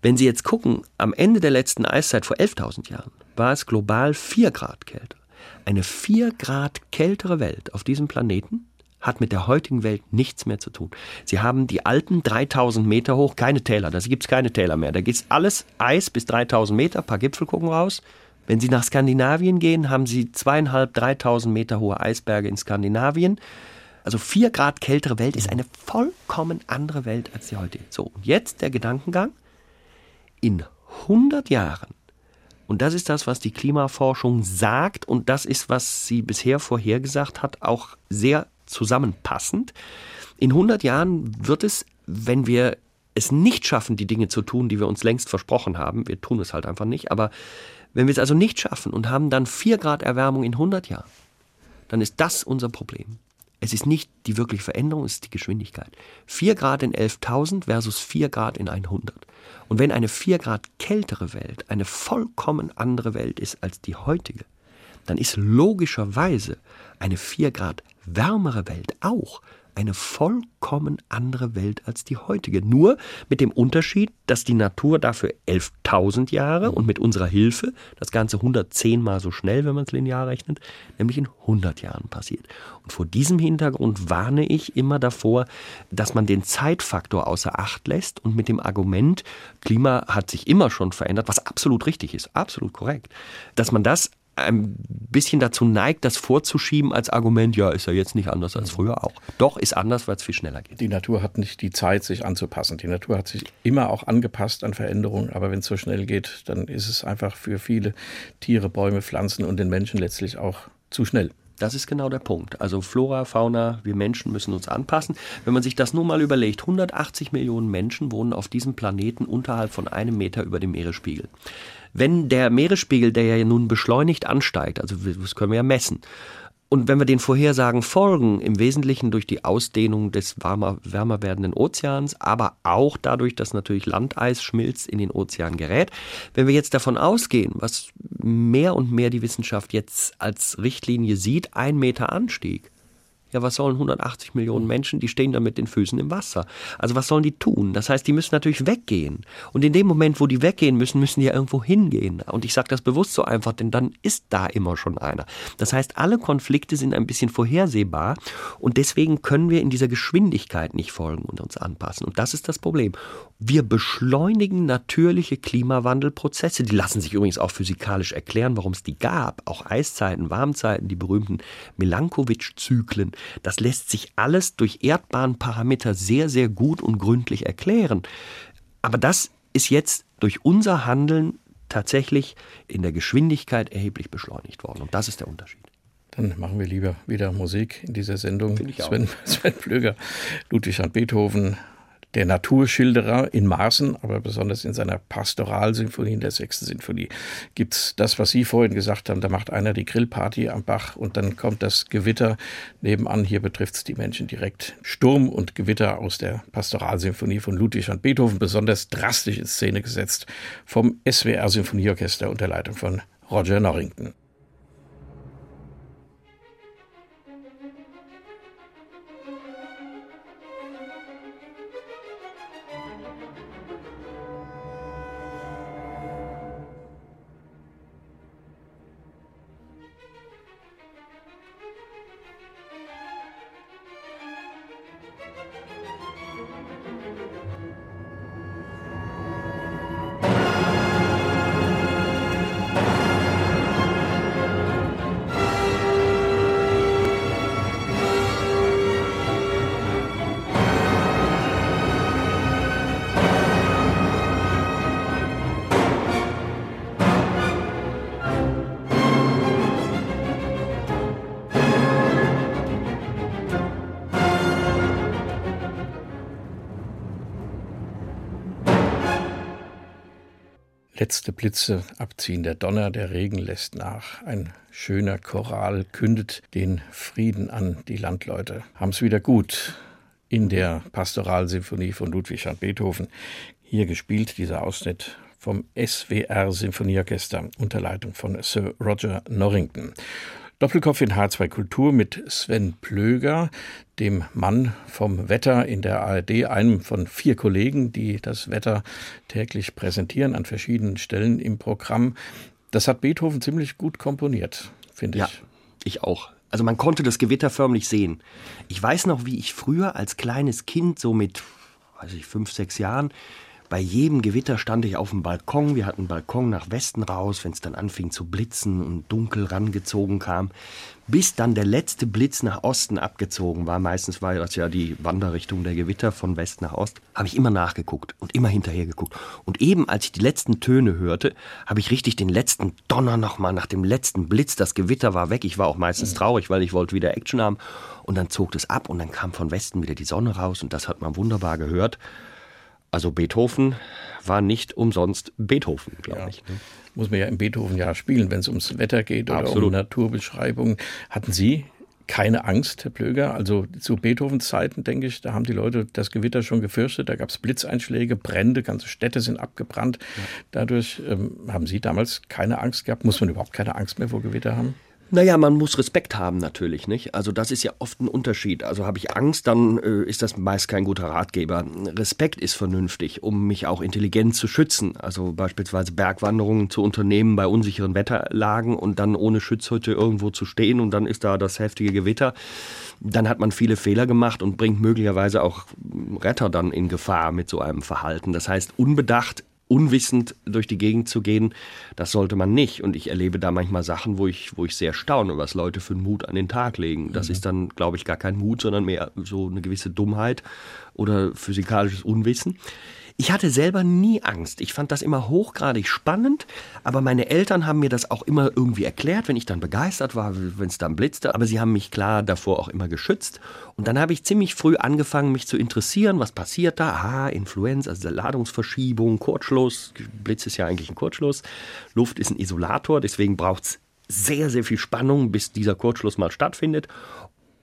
Wenn Sie jetzt gucken, am Ende der letzten Eiszeit vor 11.000 Jahren war es global 4 Grad kälter. Eine 4 Grad kältere Welt auf diesem Planeten hat mit der heutigen Welt nichts mehr zu tun. Sie haben die alten 3000 Meter hoch, keine Täler, da gibt es keine Täler mehr. Da geht alles Eis bis 3000 Meter, paar Gipfel gucken raus. Wenn Sie nach Skandinavien gehen, haben Sie zweieinhalb, 3000 Meter hohe Eisberge in Skandinavien. Also vier Grad kältere Welt ist eine vollkommen andere Welt als die heutige. So, und jetzt der Gedankengang. In 100 Jahren, und das ist das, was die Klimaforschung sagt, und das ist, was sie bisher vorhergesagt hat, auch sehr zusammenpassend. In 100 Jahren wird es, wenn wir es nicht schaffen, die Dinge zu tun, die wir uns längst versprochen haben, wir tun es halt einfach nicht, aber wenn wir es also nicht schaffen und haben dann 4 Grad Erwärmung in 100 Jahren, dann ist das unser Problem. Es ist nicht die wirkliche Veränderung, es ist die Geschwindigkeit. 4 Grad in 11.000 versus 4 Grad in 100. Und wenn eine 4 Grad kältere Welt eine vollkommen andere Welt ist als die heutige, dann ist logischerweise eine 4 Grad wärmere Welt auch eine vollkommen andere Welt als die heutige. Nur mit dem Unterschied, dass die Natur dafür 11.000 Jahre und mit unserer Hilfe das Ganze 110 mal so schnell, wenn man es linear rechnet, nämlich in 100 Jahren passiert. Und vor diesem Hintergrund warne ich immer davor, dass man den Zeitfaktor außer Acht lässt und mit dem Argument, Klima hat sich immer schon verändert, was absolut richtig ist, absolut korrekt, dass man das ein bisschen dazu neigt, das vorzuschieben als Argument, ja, ist ja jetzt nicht anders als früher auch. Doch ist anders, weil es viel schneller geht. Die Natur hat nicht die Zeit, sich anzupassen. Die Natur hat sich immer auch angepasst an Veränderungen, aber wenn es so schnell geht, dann ist es einfach für viele Tiere, Bäume, Pflanzen und den Menschen letztlich auch zu schnell. Das ist genau der Punkt. Also Flora, Fauna, wir Menschen müssen uns anpassen. Wenn man sich das nur mal überlegt, 180 Millionen Menschen wohnen auf diesem Planeten unterhalb von einem Meter über dem Meeresspiegel. Wenn der Meeresspiegel, der ja nun beschleunigt ansteigt, also das können wir ja messen, und wenn wir den Vorhersagen folgen, im Wesentlichen durch die Ausdehnung des warmer, wärmer werdenden Ozeans, aber auch dadurch, dass natürlich Landeis schmilzt in den Ozean gerät, wenn wir jetzt davon ausgehen, was mehr und mehr die Wissenschaft jetzt als Richtlinie sieht, ein Meter Anstieg, ja, was sollen 180 Millionen hm. Menschen, die stehen da mit den Füßen im Wasser. Also was sollen die tun? Das heißt, die müssen natürlich weggehen. Und in dem Moment, wo die weggehen müssen, müssen die ja irgendwo hingehen. Und ich sage das bewusst so einfach, denn dann ist da immer schon einer. Das heißt, alle Konflikte sind ein bisschen vorhersehbar und deswegen können wir in dieser Geschwindigkeit nicht folgen und uns anpassen. Und das ist das Problem. Wir beschleunigen natürliche Klimawandelprozesse. Die lassen sich übrigens auch physikalisch erklären, warum es die gab. Auch Eiszeiten, Warmzeiten, die berühmten Milankovitch-Zyklen. Das lässt sich alles durch Erdbahnparameter sehr, sehr gut und gründlich erklären. Aber das ist jetzt durch unser Handeln tatsächlich in der Geschwindigkeit erheblich beschleunigt worden. Und das ist der Unterschied. Dann machen wir lieber wieder Musik in dieser Sendung. Sven, Sven Plöger, Ludwig van Beethoven, der Naturschilderer in Maßen, aber besonders in seiner Pastoralsymphonie, in der sechsten Sinfonie, gibt es das, was Sie vorhin gesagt haben. Da macht einer die Grillparty am Bach und dann kommt das Gewitter nebenan. Hier betrifft es die Menschen direkt. Sturm und Gewitter aus der Pastoralsymphonie von Ludwig van Beethoven, besonders drastisch in Szene gesetzt vom SWR Symphonieorchester unter Leitung von Roger Norrington. Blitze abziehen, der Donner, der Regen lässt nach. Ein schöner Choral kündet den Frieden an. Die Landleute haben es wieder gut in der Pastoralsymphonie von Ludwig van Beethoven. Hier gespielt dieser Ausschnitt vom SWR Sinfonieorchester unter Leitung von Sir Roger Norrington. Doppelkopf in H2 Kultur mit Sven Plöger, dem Mann vom Wetter in der ARD, einem von vier Kollegen, die das Wetter täglich präsentieren an verschiedenen Stellen im Programm. Das hat Beethoven ziemlich gut komponiert, finde ich. Ja, ich auch. Also man konnte das Gewitter förmlich sehen. Ich weiß noch, wie ich früher als kleines Kind, so mit, weiß ich, fünf, sechs Jahren, bei jedem Gewitter stand ich auf dem Balkon. Wir hatten einen Balkon nach Westen raus, wenn es dann anfing zu blitzen und dunkel rangezogen kam. Bis dann der letzte Blitz nach Osten abgezogen war. Meistens war das ja die Wanderrichtung der Gewitter von West nach Ost. Habe ich immer nachgeguckt und immer hinterher geguckt. Und eben als ich die letzten Töne hörte, habe ich richtig den letzten Donner nochmal nach dem letzten Blitz. Das Gewitter war weg. Ich war auch meistens traurig, weil ich wollte wieder Action haben. Und dann zog es ab und dann kam von Westen wieder die Sonne raus und das hat man wunderbar gehört. Also Beethoven war nicht umsonst Beethoven, glaube ja. ich. Ne? Muss man ja im Beethoven ja spielen, wenn es ums Wetter geht oder Absolut. um Naturbeschreibungen. Hatten Sie keine Angst, Herr Plöger. Also zu Beethovens Zeiten, denke ich, da haben die Leute das Gewitter schon gefürchtet. Da gab es Blitzeinschläge, Brände, ganze Städte sind abgebrannt. Ja. Dadurch ähm, haben Sie damals keine Angst gehabt. Muss man überhaupt keine Angst mehr vor Gewitter haben? Naja, man muss Respekt haben natürlich, nicht? Also das ist ja oft ein Unterschied. Also habe ich Angst, dann äh, ist das meist kein guter Ratgeber. Respekt ist vernünftig, um mich auch intelligent zu schützen. Also beispielsweise Bergwanderungen zu unternehmen bei unsicheren Wetterlagen und dann ohne Schutzhütte irgendwo zu stehen und dann ist da das heftige Gewitter. Dann hat man viele Fehler gemacht und bringt möglicherweise auch Retter dann in Gefahr mit so einem Verhalten. Das heißt, unbedacht unwissend durch die Gegend zu gehen, das sollte man nicht. Und ich erlebe da manchmal Sachen, wo ich, wo ich sehr staune, was Leute für einen Mut an den Tag legen. Das mhm. ist dann, glaube ich, gar kein Mut, sondern mehr so eine gewisse Dummheit oder physikalisches Unwissen. Ich hatte selber nie Angst. Ich fand das immer hochgradig spannend, aber meine Eltern haben mir das auch immer irgendwie erklärt, wenn ich dann begeistert war, wenn es dann blitzte. Aber sie haben mich klar davor auch immer geschützt. Und dann habe ich ziemlich früh angefangen, mich zu interessieren, was passiert da. Aha, Influenz, also Ladungsverschiebung, Kurzschluss. Blitz ist ja eigentlich ein Kurzschluss. Luft ist ein Isolator, deswegen braucht es sehr, sehr viel Spannung, bis dieser Kurzschluss mal stattfindet.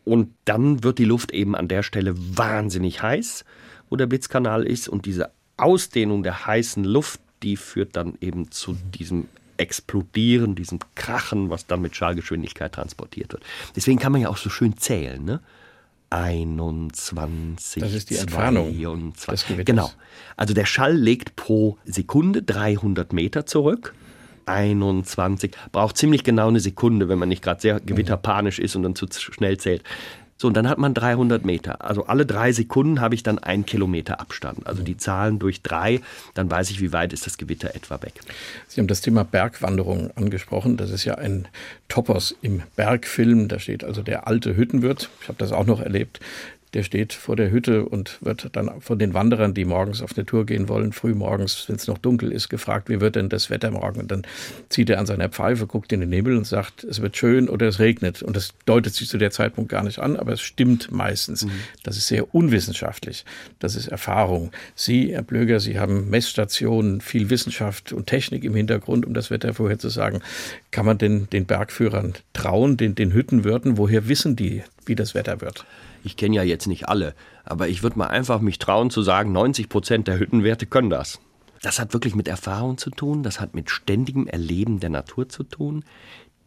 Und dann wird die Luft eben an der Stelle wahnsinnig heiß, wo der Blitzkanal ist. Und diese Ausdehnung der heißen Luft, die führt dann eben zu diesem Explodieren, diesem Krachen, was dann mit Schallgeschwindigkeit transportiert wird. Deswegen kann man ja auch so schön zählen, ne? 21. Das ist die Entfernung. Des genau. Also der Schall legt pro Sekunde 300 Meter zurück. 21. Braucht ziemlich genau eine Sekunde, wenn man nicht gerade sehr gewitterpanisch ist und dann zu schnell zählt. So, und dann hat man 300 Meter. Also alle drei Sekunden habe ich dann einen Kilometer Abstand. Also die Zahlen durch drei, dann weiß ich, wie weit ist das Gewitter etwa weg. Sie haben das Thema Bergwanderung angesprochen. Das ist ja ein Topos im Bergfilm. Da steht also der alte Hüttenwirt. Ich habe das auch noch erlebt der steht vor der Hütte und wird dann von den Wanderern, die morgens auf eine Tour gehen wollen, früh morgens, wenn es noch dunkel ist, gefragt, wie wird denn das Wetter morgen? Und dann zieht er an seiner Pfeife, guckt in den Nebel und sagt, es wird schön oder es regnet. Und das deutet sich zu der Zeitpunkt gar nicht an, aber es stimmt meistens. Mhm. Das ist sehr unwissenschaftlich. Das ist Erfahrung. Sie, Herr Blöger, Sie haben Messstationen, viel Wissenschaft und Technik im Hintergrund, um das Wetter vorherzusagen. Kann man denn den Bergführern trauen, den, den Hüttenwirten? Woher wissen die, wie das Wetter wird? Ich kenne ja jetzt nicht alle, aber ich würde mal einfach mich trauen zu sagen, 90 Prozent der Hüttenwerte können das. Das hat wirklich mit Erfahrung zu tun, das hat mit ständigem Erleben der Natur zu tun.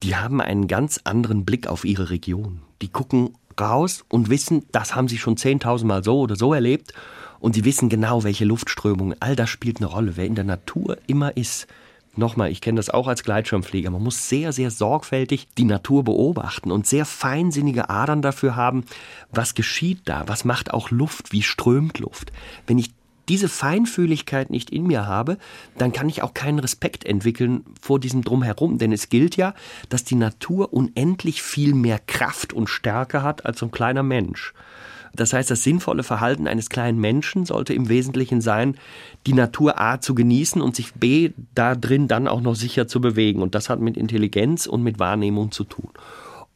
Die haben einen ganz anderen Blick auf ihre Region. Die gucken raus und wissen, das haben sie schon 10.000 Mal so oder so erlebt. Und sie wissen genau, welche Luftströmungen, all das spielt eine Rolle. Wer in der Natur immer ist, Nochmal, ich kenne das auch als Gleitschirmflieger. Man muss sehr, sehr sorgfältig die Natur beobachten und sehr feinsinnige Adern dafür haben, was geschieht da, was macht auch Luft, wie strömt Luft. Wenn ich diese Feinfühligkeit nicht in mir habe, dann kann ich auch keinen Respekt entwickeln vor diesem Drumherum. Denn es gilt ja, dass die Natur unendlich viel mehr Kraft und Stärke hat als so ein kleiner Mensch. Das heißt, das sinnvolle Verhalten eines kleinen Menschen sollte im Wesentlichen sein, die Natur A zu genießen und sich B da drin dann auch noch sicher zu bewegen. Und das hat mit Intelligenz und mit Wahrnehmung zu tun.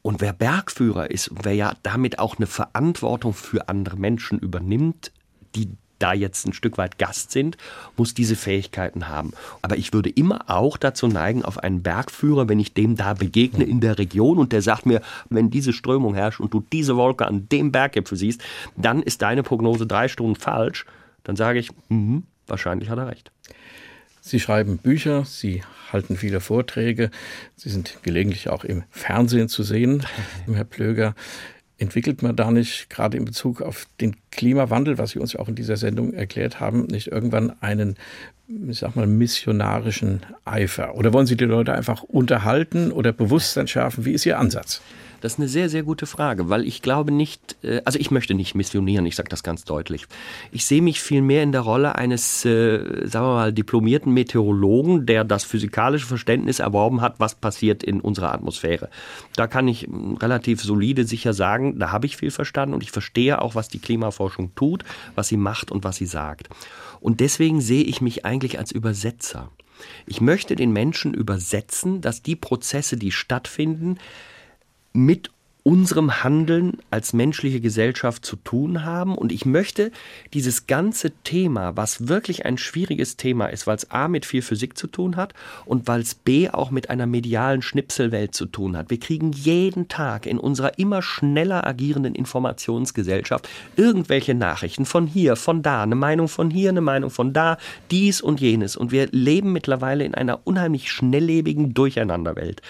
Und wer Bergführer ist, wer ja damit auch eine Verantwortung für andere Menschen übernimmt, die da jetzt ein Stück weit Gast sind, muss diese Fähigkeiten haben. Aber ich würde immer auch dazu neigen, auf einen Bergführer, wenn ich dem da begegne in der Region und der sagt mir, wenn diese Strömung herrscht und du diese Wolke an dem Berggipfel siehst, dann ist deine Prognose drei Stunden falsch. Dann sage ich, mh, wahrscheinlich hat er recht. Sie schreiben Bücher, Sie halten viele Vorträge, Sie sind gelegentlich auch im Fernsehen zu sehen, Herr Plöger. Entwickelt man da nicht gerade in Bezug auf den Klimawandel, was Sie uns ja auch in dieser Sendung erklärt haben, nicht irgendwann einen, ich sag mal, missionarischen Eifer? Oder wollen Sie die Leute einfach unterhalten oder Bewusstsein schärfen? Wie ist Ihr Ansatz? Das ist eine sehr, sehr gute Frage, weil ich glaube nicht, äh, also ich möchte nicht missionieren, ich sage das ganz deutlich. Ich sehe mich vielmehr in der Rolle eines, äh, sagen wir mal, diplomierten Meteorologen, der das physikalische Verständnis erworben hat, was passiert in unserer Atmosphäre. Da kann ich relativ solide sicher sagen, da habe ich viel verstanden und ich verstehe auch, was die Klimaforschung tut, was sie macht und was sie sagt. Und deswegen sehe ich mich eigentlich als Übersetzer. Ich möchte den Menschen übersetzen, dass die Prozesse, die stattfinden, mit unserem Handeln als menschliche Gesellschaft zu tun haben. Und ich möchte dieses ganze Thema, was wirklich ein schwieriges Thema ist, weil es A mit viel Physik zu tun hat und weil es B auch mit einer medialen Schnipselwelt zu tun hat. Wir kriegen jeden Tag in unserer immer schneller agierenden Informationsgesellschaft irgendwelche Nachrichten von hier, von da, eine Meinung von hier, eine Meinung von da, dies und jenes. Und wir leben mittlerweile in einer unheimlich schnelllebigen Durcheinanderwelt.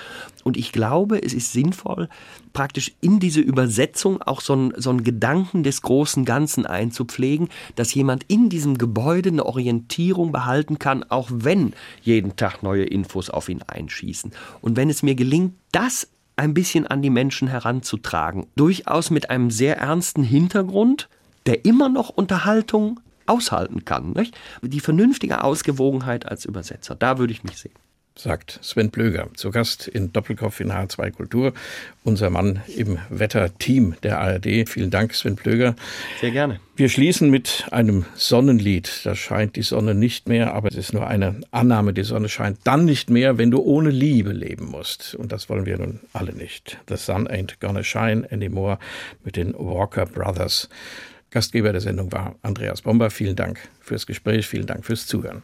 Und ich glaube, es ist sinnvoll, praktisch in diese Übersetzung auch so einen, so einen Gedanken des großen Ganzen einzupflegen, dass jemand in diesem Gebäude eine Orientierung behalten kann, auch wenn jeden Tag neue Infos auf ihn einschießen. Und wenn es mir gelingt, das ein bisschen an die Menschen heranzutragen, durchaus mit einem sehr ernsten Hintergrund, der immer noch Unterhaltung aushalten kann. Nicht? Die vernünftige Ausgewogenheit als Übersetzer, da würde ich mich sehen sagt Sven Blöger, zu Gast in Doppelkopf in H2 Kultur, unser Mann im Wetterteam der ARD. Vielen Dank, Sven Blöger. Sehr gerne. Wir schließen mit einem Sonnenlied. Da scheint die Sonne nicht mehr, aber es ist nur eine Annahme, die Sonne scheint dann nicht mehr, wenn du ohne Liebe leben musst. Und das wollen wir nun alle nicht. The sun ain't gonna shine anymore mit den Walker Brothers. Gastgeber der Sendung war Andreas Bomber. Vielen Dank fürs Gespräch, vielen Dank fürs Zuhören.